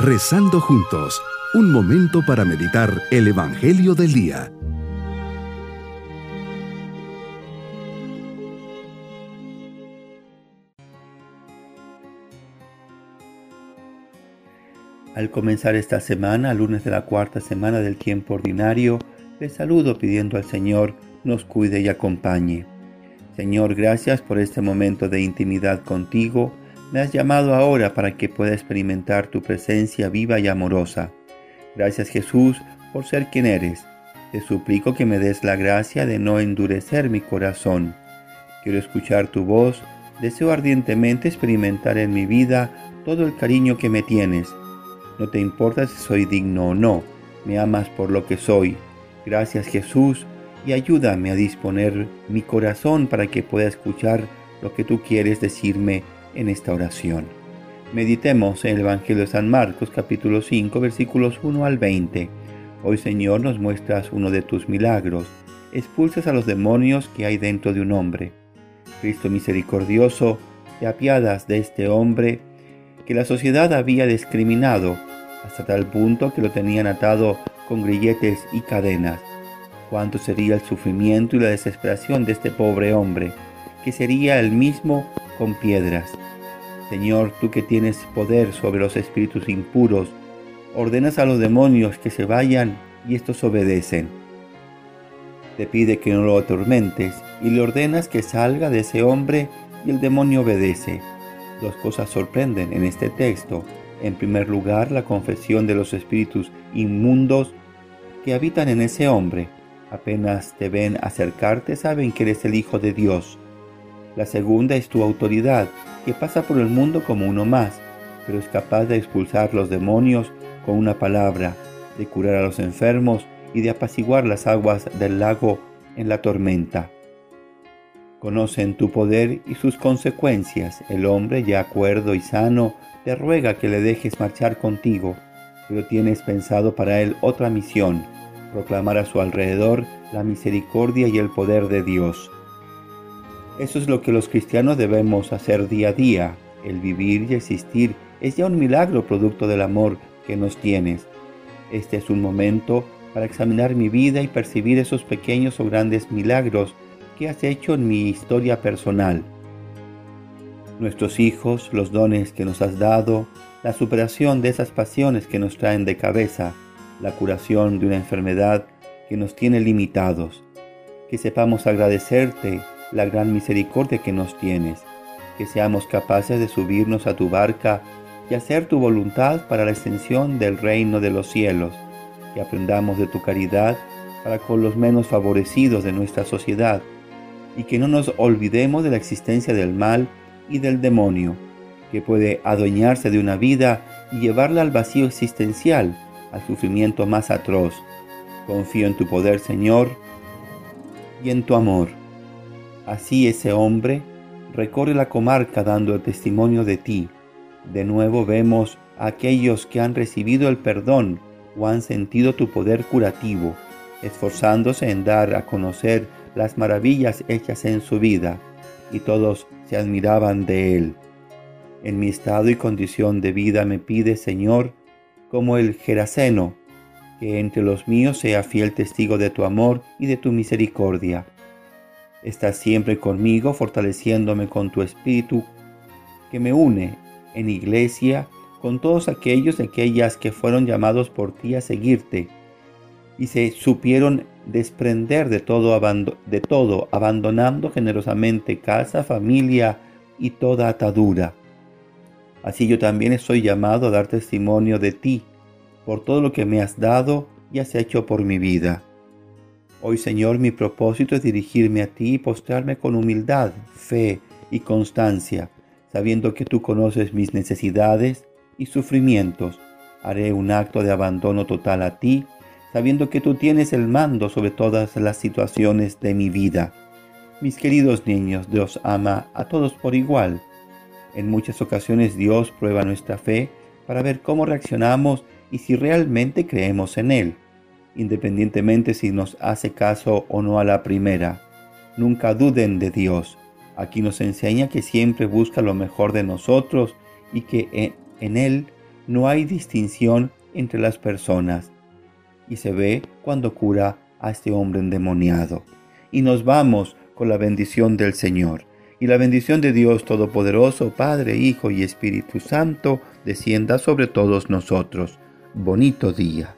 Rezando juntos, un momento para meditar el Evangelio del Día. Al comenzar esta semana, lunes de la cuarta semana del tiempo ordinario, les saludo pidiendo al Señor nos cuide y acompañe. Señor, gracias por este momento de intimidad contigo. Me has llamado ahora para que pueda experimentar tu presencia viva y amorosa. Gracias Jesús por ser quien eres. Te suplico que me des la gracia de no endurecer mi corazón. Quiero escuchar tu voz. Deseo ardientemente experimentar en mi vida todo el cariño que me tienes no te importa si soy digno o no, me amas por lo que soy. Gracias Jesús y ayúdame a disponer mi corazón para que pueda escuchar lo que tú quieres decirme en esta oración. Meditemos en el Evangelio de San Marcos capítulo 5 versículos 1 al 20. Hoy Señor nos muestras uno de tus milagros. Expulsas a los demonios que hay dentro de un hombre. Cristo misericordioso, te apiadas de este hombre que la sociedad había discriminado hasta tal punto que lo tenían atado con grilletes y cadenas. Cuánto sería el sufrimiento y la desesperación de este pobre hombre, que sería el mismo con piedras. Señor, tú que tienes poder sobre los espíritus impuros, ordenas a los demonios que se vayan y estos obedecen. Te pide que no lo atormentes y le ordenas que salga de ese hombre y el demonio obedece. Dos cosas sorprenden en este texto. En primer lugar, la confesión de los espíritus inmundos que habitan en ese hombre. Apenas te ven acercarte, saben que eres el Hijo de Dios. La segunda es tu autoridad, que pasa por el mundo como uno más, pero es capaz de expulsar los demonios con una palabra, de curar a los enfermos y de apaciguar las aguas del lago en la tormenta. Conocen tu poder y sus consecuencias. El hombre, ya cuerdo y sano, te ruega que le dejes marchar contigo, pero tienes pensado para él otra misión, proclamar a su alrededor la misericordia y el poder de Dios. Eso es lo que los cristianos debemos hacer día a día. El vivir y existir es ya un milagro producto del amor que nos tienes. Este es un momento para examinar mi vida y percibir esos pequeños o grandes milagros que has hecho en mi historia personal. Nuestros hijos, los dones que nos has dado, la superación de esas pasiones que nos traen de cabeza, la curación de una enfermedad que nos tiene limitados. Que sepamos agradecerte la gran misericordia que nos tienes, que seamos capaces de subirnos a tu barca y hacer tu voluntad para la extensión del reino de los cielos, que aprendamos de tu caridad para con los menos favorecidos de nuestra sociedad y que no nos olvidemos de la existencia del mal y del demonio, que puede adueñarse de una vida y llevarla al vacío existencial, al sufrimiento más atroz. Confío en tu poder, Señor, y en tu amor. Así ese hombre recorre la comarca dando el testimonio de ti. De nuevo vemos a aquellos que han recibido el perdón o han sentido tu poder curativo, esforzándose en dar a conocer las maravillas hechas en su vida, y todos se admiraban de él. En mi estado y condición de vida me pide, Señor, como el Geraseno, que entre los míos sea fiel testigo de tu amor y de tu misericordia. Estás siempre conmigo, fortaleciéndome con tu espíritu, que me une en iglesia con todos aquellos y aquellas que fueron llamados por ti a seguirte y se supieron desprender de todo, de todo, abandonando generosamente casa, familia y toda atadura. Así yo también estoy llamado a dar testimonio de ti, por todo lo que me has dado y has hecho por mi vida. Hoy, Señor, mi propósito es dirigirme a ti y postrarme con humildad, fe y constancia, sabiendo que tú conoces mis necesidades y sufrimientos. Haré un acto de abandono total a ti sabiendo que tú tienes el mando sobre todas las situaciones de mi vida. Mis queridos niños, Dios ama a todos por igual. En muchas ocasiones Dios prueba nuestra fe para ver cómo reaccionamos y si realmente creemos en Él, independientemente si nos hace caso o no a la primera. Nunca duden de Dios. Aquí nos enseña que siempre busca lo mejor de nosotros y que en Él no hay distinción entre las personas. Y se ve cuando cura a este hombre endemoniado. Y nos vamos con la bendición del Señor. Y la bendición de Dios Todopoderoso, Padre, Hijo y Espíritu Santo, descienda sobre todos nosotros. Bonito día.